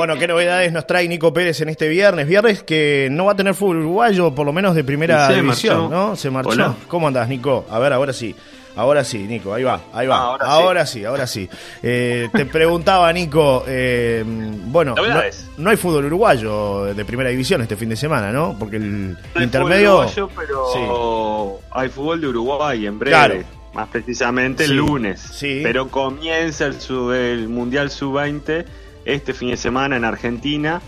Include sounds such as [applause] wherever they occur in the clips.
Bueno, ¿qué novedades nos trae Nico Pérez en este viernes? Viernes que no va a tener fútbol uruguayo, por lo menos de primera división, ¿no? Se marchó. ¿Cómo andás, Nico? A ver, ahora sí. Ahora sí, Nico, ahí va, ahí va. Ah, ahora, sí. ahora sí, eh, te preguntaba, Nico, eh, bueno, no, hay fútbol uruguayo de primera división este fin de semana, ¿no? Porque el intermedio... pero hay fútbol de Uruguay en breve. Más precisamente el lunes. Sí. Pero comienza el, el Mundial Sub-20 este fin de semana en Argentina,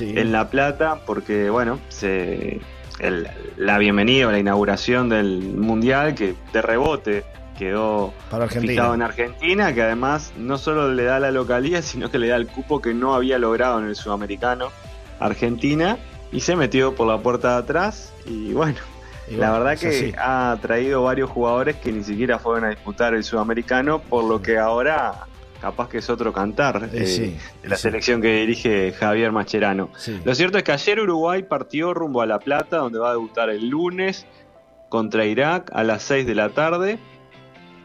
en La Plata, porque, bueno, se la bienvenida o la inauguración del Mundial que de rebote quedó fijado en Argentina, que además no solo le da la localía, [laughs] sino que le da el cupo que no había logrado en el sudamericano Argentina y se metió por la puerta de atrás y bueno, la verdad que ha traído varios jugadores que ni siquiera fueron a disputar el sudamericano, por lo que ahora capaz que es otro cantar eh, de la selección que dirige Javier Macherano. Lo cierto es que ayer Uruguay partió rumbo a La Plata, donde va a debutar el lunes contra Irak a las 6 de la tarde.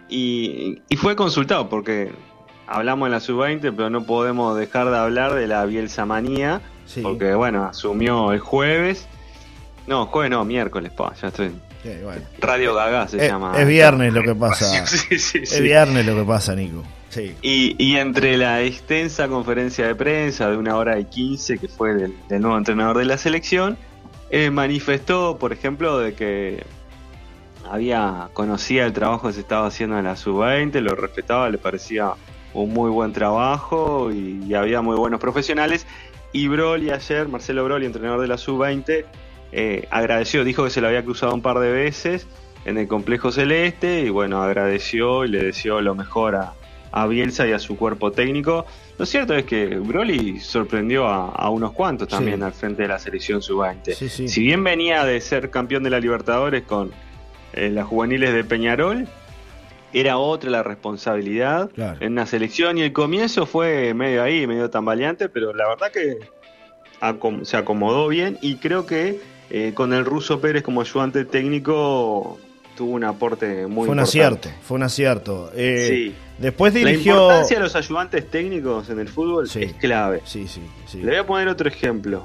Y, fue consultado, porque hablamos en la sub-20, pero no podemos dejar de hablar de la Bielsa manía, porque bueno, asumió el jueves. No, jueves no, miércoles, pa, ya estoy. Radio Gaga se llama. Es viernes lo que pasa. [laughs] es viernes lo que pasa, Nico. Y, entre la extensa conferencia de prensa de una hora y quince que fue del, nuevo entrenador de la selección, eh, manifestó, por ejemplo, de que había conocía el trabajo que se estaba haciendo en la sub-20, lo respetaba, le parecía un muy buen trabajo y, había muy buenos profesionales. Y Broly ayer, Marcelo Broly, entrenador de la sub-20, eh, agradeció, dijo que se lo había cruzado un par de veces en el complejo celeste y bueno, agradeció y le deseó lo mejor a, a Bielsa y a su cuerpo técnico. Lo cierto es que Broly sorprendió a, unos cuantos también al frente de la selección sub-20. si bien venía de ser campeón de la Libertadores con eh, las juveniles de Peñarol, era otra la responsabilidad en la selección y el comienzo fue medio ahí, medio tambaleante, pero la verdad que se acomodó bien y creo que eh, con el ruso Pérez como ayudante técnico tuvo un aporte muy fue un acierto fue un acierto. Eh, sí. después dirigió la importancia de los ayudantes técnicos en el fútbol es clave. Sí, sí, sí. le voy a poner otro ejemplo.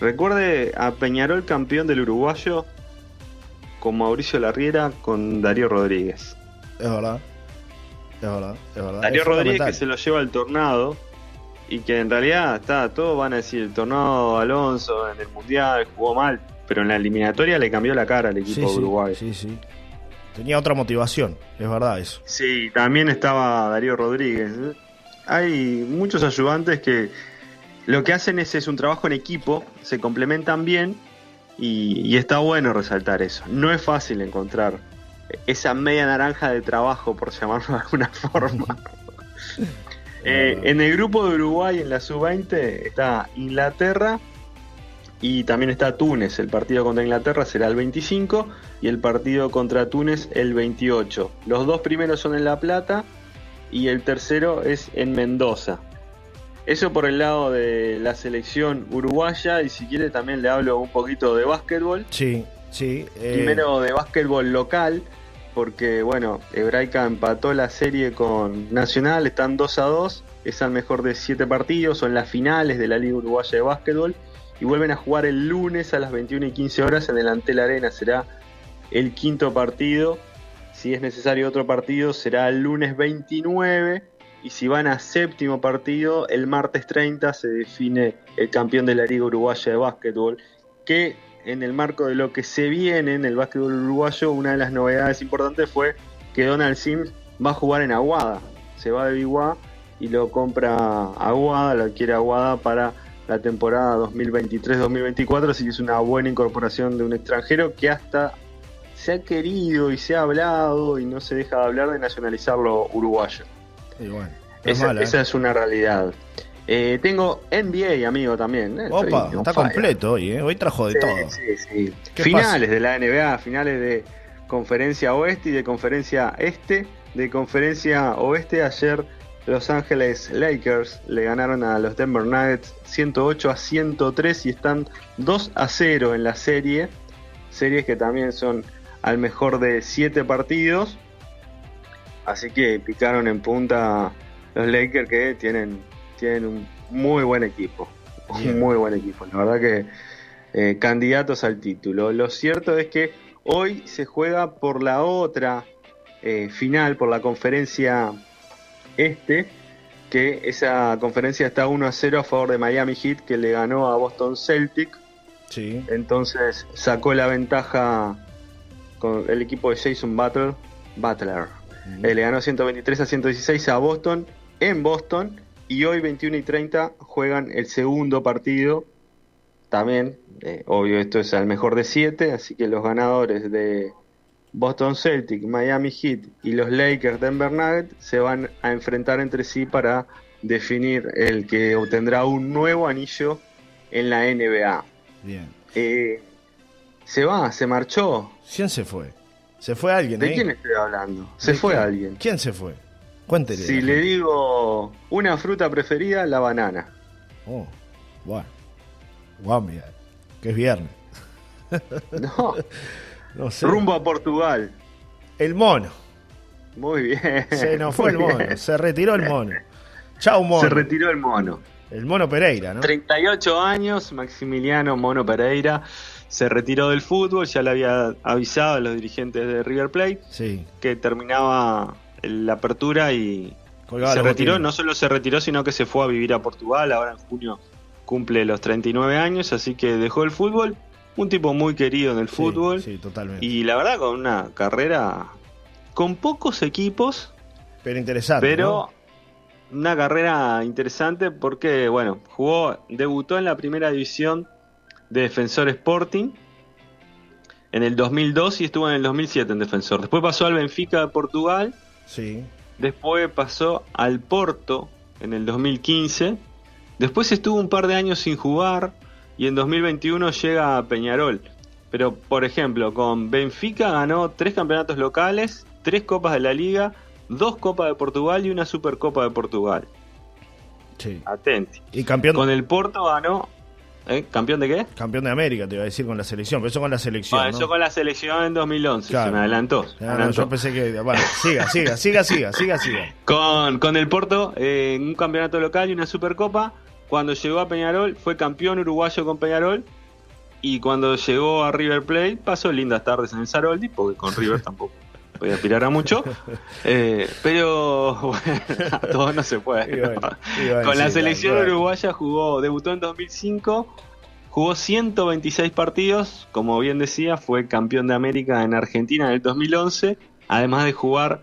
Recuerde a Peñarol campeón del uruguayo con Mauricio Larriera con Darío Rodríguez. Es verdad. Es verdad es verdad. Darío Rodríguez que se lo lleva al tornado y que en realidad está todos van a decir el tornado Alonso en el mundial jugó mal pero en la eliminatoria le cambió la cara al equipo de Uruguay. Sí, sí. Tenía otra motivación, es verdad eso. Sí, también estaba Darío Rodríguez. Hay muchos ayudantes que lo que hacen es, es un trabajo en equipo, se complementan bien y, está bueno resaltar eso. No es fácil encontrar esa media naranja de trabajo, por llamarlo de alguna [laughs] forma. [laughs] Eh, en el grupo de Uruguay, en la sub-20, está Inglaterra, y también está Túnez, el partido contra Inglaterra será el 25 y el partido contra Túnez el 28. Los dos primeros son en La Plata y el tercero es en Mendoza. Eso por el lado de la selección uruguaya y si quiere también le hablo un poquito de básquetbol. Sí, sí. Eh. Primero de básquetbol local, porque bueno, Hebraica empató la serie con Nacional, están 2 a 2, es al mejor de 7 partidos, son las finales de la Liga Uruguaya de Básquetbol y vuelven a jugar el lunes a las 21 y 15 horas en el Antel Arena. Será el quinto partido. Si es necesario otro partido, será el lunes 29. Y si van a séptimo partido, el martes 30 se define el campeón de la Liga Uruguaya de Básquetbol. Que en el marco de lo que se viene en el básquetbol uruguayo, una de las novedades importantes fue que Donald Sims va a jugar en Aguada. Se va de Biguá y lo compra Aguada, lo quiere Aguada para la temporada 2023-2024, así que es una buena incorporación de un extranjero que hasta se ha querido y se ha hablado y no se deja de hablar de nacionalizarlo uruguayo. esa, ¿eh? esa, es una realidad. Eh, tengo NBA, amigo, también. ¿eh? Opa, está completo hoy, ¿eh? Hoy trajo de todo. Sí, sí. Finales de la NBA, finales de conferencia oeste y de conferencia este. De conferencia oeste ayer los Ángeles Lakers le ganaron a los Denver Nuggets 108 a 103 y están 2 a 0 en la serie. Series que también son al mejor de 7 partidos. Así que picaron en punta los Lakers que tienen, tienen un muy buen equipo. Muy buen equipo. La verdad que eh, candidatos al título. Lo cierto es que hoy se juega por la otra eh, final, por la conferencia este, que esa conferencia está 1 a 0 a favor de Miami Heat, que le ganó a Boston Celtic. Sí. Entonces sacó la ventaja con el equipo de Jason Butler. Butler. Eh, le ganó 123 a 116 a Boston en Boston. Y hoy 21 y 30 juegan el segundo partido. También, eh, obvio, esto es al mejor de 7. Así que los ganadores de Boston Celtic, Miami Heat y los Lakers Denver Nuggets se van a enfrentar entre sí para definir el que obtendrá un nuevo anillo en la NBA. Bien. Eh, se va, se marchó. ¿Quién se fue? ¿Se fue alguien? ¿De quién estoy hablando? Se fue alguien. ¿Quién se fue? Cuéntele. Si le digo una fruta preferida, la banana. Oh, bueno. Guau, mira, que es viernes. [laughs] no. No sé. Rumbo a Portugal. El mono. Muy bien. Se nos fue el mono, se retiró el mono. Chau, mono. Se retiró el mono. El mono Pereira, ¿no? 38 años, Maximiliano Mono Pereira se retiró del fútbol, ya le había avisado a los dirigentes de River Plate que terminaba la apertura y se retiró, no solo se retiró, sino que se fue a vivir a Portugal, ahora en junio cumple los 39 años, así que dejó el fútbol, un tipo muy querido en el fútbol totalmente. y la verdad con una carrera con pocos equipos, pero interesante. Pero una carrera interesante porque, bueno, jugó, debutó en la primera división de Defensor Sporting en el 2002 y estuvo en el 2007 en Defensor. Después pasó al Benfica de Portugal. Sí. Después pasó al Porto en el 2015. Después estuvo un par de años sin jugar y en 2021 llega a Peñarol. Pero, por ejemplo, con Benfica ganó tres campeonatos locales, tres copas de la liga, dos copas de Portugal y una supercopa de Portugal. Sí. Atenti. Y campeón. Con el Porto ganó ¿Eh? ¿Campeón de qué? Campeón de América, te iba a decir con la selección, pero eso con la selección. Ah, eso con la selección en 2011, se me adelantó. yo pensé que. Bueno, siga, siga, siga, siga, siga, siga. Con, con el Porto, eh, un campeonato local y una supercopa. Cuando llegó a Peñarol, fue campeón uruguayo con Peñarol. Y cuando llegó a River Plate, pasó lindas tardes en el Saroldi, porque con River tampoco podía aspirar a mucho. [laughs] Eh, pero [laughs] bueno, todo no se puede. Con la selección uruguaya jugó, debutó en 2005, jugó 126 partidos, como bien decía, fue campeón de América en Argentina en el 2011, además de jugar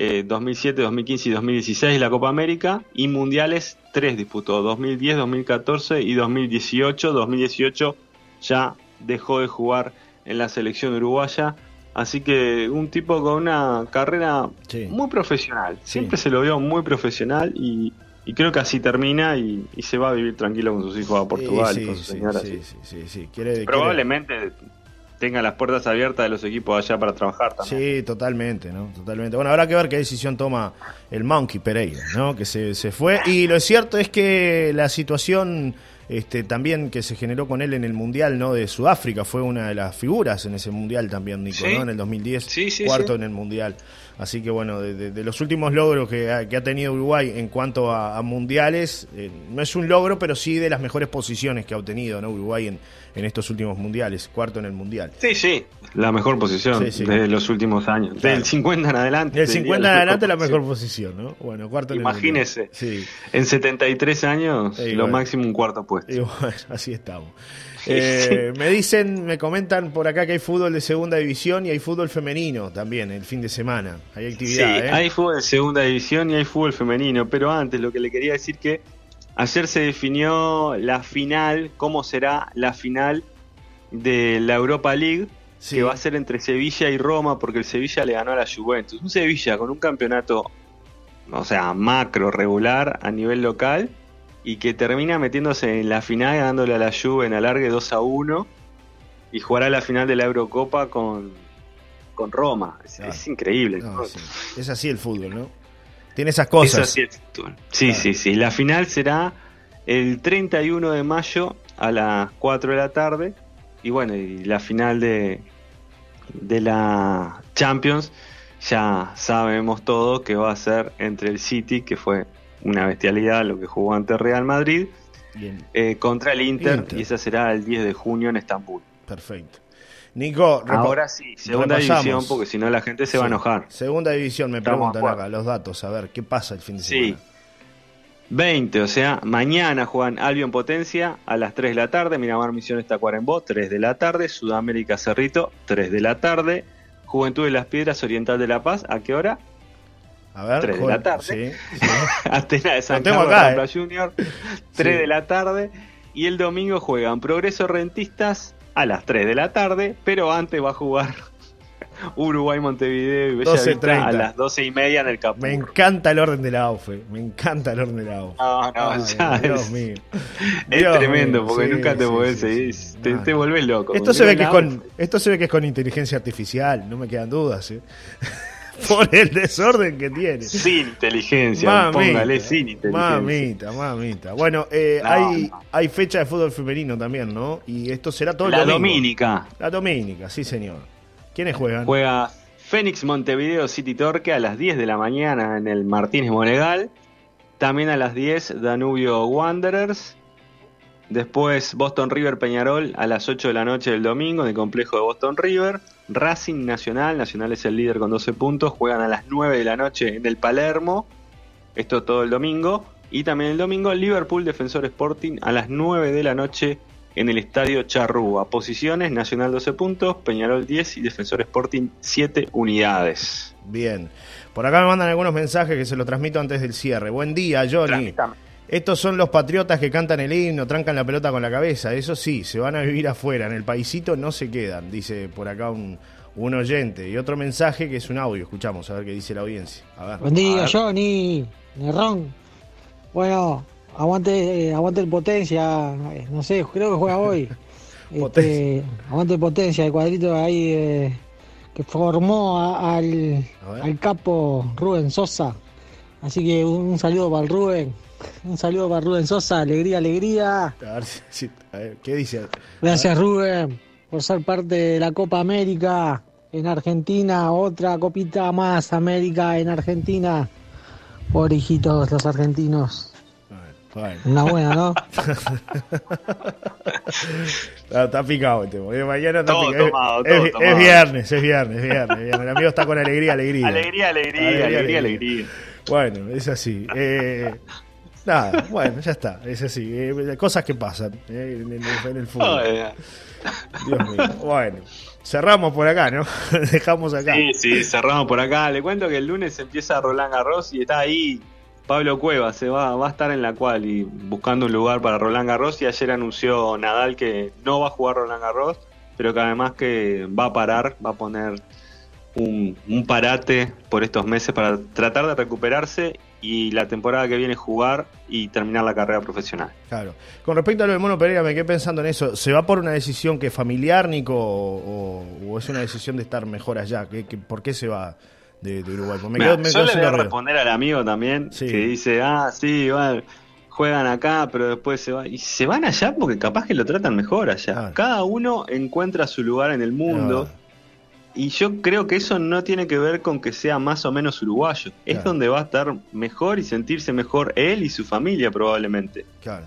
2007, eh, 2015 y 2016 la Copa América y mundiales 3 disputó, 2010, 2014 y 2018. 2018 ya dejó de jugar en la selección uruguaya. Así que un tipo con una carrera muy profesional. Siempre se lo vio muy profesional y, creo que así termina y, se va a vivir tranquilo con sus hijos a Portugal y con su señora. Probablemente tenga las puertas abiertas de los equipos allá para trabajar también. Sí, totalmente, ¿no? Totalmente. Bueno, habrá que ver qué decisión toma el Monkey Pereira, ¿no? Que se, se fue. Y lo cierto es que la situación este, también que se generó con él en el Mundial ¿no? de Sudáfrica, fue una de las figuras en ese Mundial también, Nico, ¿no? en el 2010, cuarto en el Mundial. Así que bueno, de, los últimos logros que ha, tenido Uruguay en cuanto a, mundiales, eh, no es un logro, pero sí de las mejores posiciones que ha obtenido ¿no? Uruguay en, en estos últimos mundiales, cuarto en el Mundial. Sí, sí, la mejor posición de los últimos años. Del 50 en adelante. Del 50 en adelante la mejor posición, ¿no? Bueno, cuarto en Imagínese, sí. en 73 años, lo máximo un cuarto puesto. Y bueno, [laughs] así estamos. Eh, me dicen, me comentan por acá que hay fútbol de segunda división y hay fútbol femenino también el fin de semana. Hay actividad. Sí, ¿eh? hay fútbol de segunda división y hay fútbol femenino. Pero antes, lo que le quería decir que ayer se definió la final, cómo será la final de la Europa League, que va a ser entre Sevilla y Roma, porque el Sevilla le ganó a la Juventus. Un Sevilla con un campeonato, o sea, macro, regular a nivel local y que termina metiéndose en la final dándole a la Juve en alargue 2 a 1 y jugará la final de la Eurocopa con, con Roma. Es, increíble. Es así el fútbol, ¿no? Tiene esas cosas. Es así el fútbol. Sí, sí, sí. La final será el 31 de mayo a las 4 de la tarde. Y bueno, y la final de, de la Champions ya sabemos todo que va a ser entre el City, que fue una bestialidad lo que jugó ante Real Madrid, eh, contra el Inter, y esa será el 10 de junio en Estambul. Perfecto. Nico, ahora sí, segunda división, porque si no la gente se va a enojar. Segunda división, me preguntan acá los datos, a ver, ¿qué pasa el fin de semana? Sí. 20, o sea, mañana juegan Albion Potencia a las 3 de la tarde, Miramar Misión Tacuarembó, 3 de la tarde, Sudamérica Cerrito, 3 de la tarde, Juventud de las Piedras Oriental de La Paz, ¿a qué hora? A ver, 3 de la tarde. Sí, [laughs] Atena de San Carlos acá, eh. Junior, 3 de la tarde. Y el domingo juegan Progreso Rentistas a las 3 de la tarde, pero antes va a jugar [laughs] Uruguay, Montevideo y Bella a las 12 y media en el campo. Me encanta el orden de la AUFE, me encanta el orden de la AUFE. No, no, ya Dios es, mío. Es tremendo, porque nunca te podés seguir, te, te, volvés loco. Esto se, ve que es con, esto se ve que es con inteligencia artificial, no me quedan dudas. ¿eh? [laughs] por el desorden que tiene. Sin inteligencia, póngale sin inteligencia. Mamita, mamita. Bueno, eh, hay, hay fecha de fútbol femenino también, ¿no? Y esto será todo La Domínica. La Domínica, sí, señor. ¿Quiénes juegan? Juega Fénix Montevideo City Torque a las 10 de la mañana en el Martínez Monegal. También a las 10 Danubio Wanderers. Después Boston River Peñarol a las 8 de la noche del domingo en el complejo de Boston River. Racing Nacional, Nacional es el líder con 12 puntos, juegan a las 9 de la noche en el Palermo. Esto todo el domingo. Y también el domingo Liverpool Defensor Sporting a las 9 de la noche en el estadio Charrúa. Posiciones, Nacional 12 puntos, Peñarol 10 y Defensor Sporting 7 unidades. Bien. Por acá me mandan algunos mensajes que se los transmito antes del cierre. Buen día, Johnny. Estos son los patriotas que cantan el himno, trancan la pelota con la cabeza. Eso sí, se van a vivir afuera. En el paisito no se quedan, dice por acá un, oyente. Y otro mensaje que es un audio. Escuchamos a ver qué dice la audiencia. A ver. Buen día, Johnny. Nerrón. Bueno, aguante, aguante el potencia. No sé, creo que juega hoy. [laughs] este, aguante el potencia, el cuadrito ahí eh, que formó al, al capo Rubén Sosa. Así que un saludo para el Rubén. Un saludo para Rubén Sosa, alegría, alegría. A ver, ¿qué dice? Gracias Rubén por ser parte de la Copa América en Argentina, otra copita más América en Argentina. Por hijitos los argentinos. Una buena, ¿no? [laughs] está, picado este. Mañana está picado. es, viernes, es viernes, es viernes, El amigo está con alegría, alegría. Alegría, alegría, alegría, alegría. alegría. Bueno, es así. Eh, Nada, bueno, ya está, es así. Eh, cosas que pasan eh, en, el, fútbol. Dios mío. Bueno, cerramos por acá, ¿no? [laughs] Dejamos acá. Sí, sí, cerramos por acá. Le cuento que el lunes empieza Roland Garros y está ahí Pablo Cueva. Se va, va a estar en la cual y buscando un lugar para Roland Garros. Y ayer anunció Nadal que no va a jugar Roland Garros, pero que además que va a parar, va a poner un, un parate por estos meses para tratar de recuperarse y la temporada que viene jugar y terminar la carrera profesional. Claro. Con respecto a lo del Mono Pereira, me quedé pensando en eso. ¿Se va por una decisión que familiar, Nico, o, es una decisión de estar mejor allá? ¿Qué, por qué se va de, Uruguay? Me yo le voy a responder al amigo también, que dice, ah, sí, juegan acá, pero después se van. Y se van allá porque capaz que lo tratan mejor allá. Cada uno encuentra su lugar en el mundo. Y yo creo que eso no tiene que ver con que sea más o menos uruguayo. Es donde va a estar mejor y sentirse mejor él y su familia probablemente.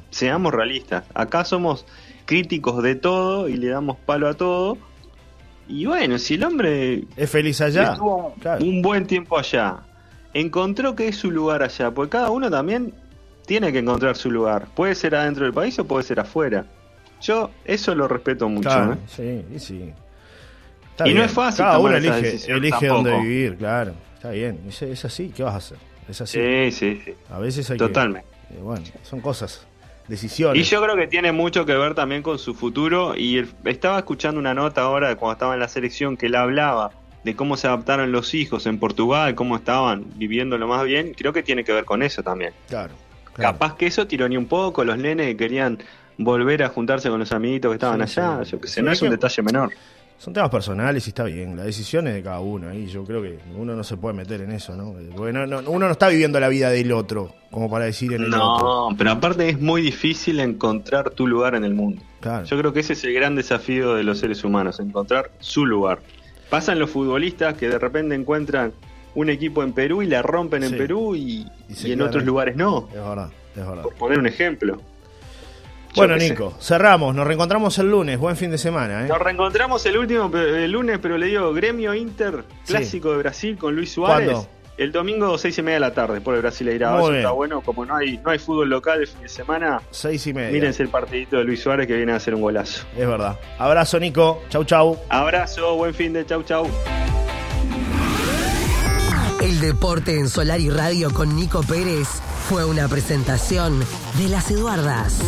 Seamos realistas. Acá somos críticos de todo y le damos palo a todo. Y bueno, si el hombre es feliz allá, estuvo un buen tiempo allá, encontró que es su lugar allá, porque cada uno también tiene que encontrar su lugar. Puede ser adentro del país o puede ser afuera. Yo eso lo respeto mucho. ¿eh? Sí, sí y no es fácil. Cada uno elige, elige dónde vivir, claro. Está bien. Es, así, ¿qué vas a hacer? Es así. Sí, sí, sí. A veces hay Totalmente. Que, eh, bueno, son cosas, decisiones. Y yo creo que tiene mucho que ver también con su futuro. Y estaba escuchando una nota ahora cuando estaba en la selección que él hablaba de cómo se adaptaron los hijos en Portugal, cómo estaban viviendo lo más bien. Creo que tiene que ver con eso también. Claro. Capaz que eso tiró ni un poco. Los nenes que querían volver a juntarse con los amiguitos que estaban allá. Yo que sé, no es un detalle menor. Son temas personales y está bien, la decisión es de cada uno y yo creo que uno no se puede meter en eso, ¿no? uno no está viviendo la vida del otro, como para decir en el no, otro. No, pero aparte es muy difícil encontrar tu lugar en el mundo. Yo creo que ese es el gran desafío de los seres humanos, encontrar su lugar. Pasan los futbolistas que de repente encuentran un equipo en Perú y la rompen en Perú y, en otros lugares no. Es verdad, es verdad. Por poner un ejemplo. Bueno, Nico, cerramos. Nos reencontramos el lunes. Buen fin de semana. ¿eh? Nos reencontramos el último el lunes, pero le digo Gremio Inter, clásico de Brasil con Luis Suárez. El domingo, seis y media de la tarde, por el Brasil Eso está bueno. Como no hay, no hay fútbol local el fin de semana, seis y media. Mírense el partidito de Luis Suárez que viene a hacer un golazo. Es verdad. Abrazo, Nico. Chau, chau. Abrazo, buen fin de chau, chau. El deporte en Solar y Radio con Nico Pérez fue una presentación de las Eduardas.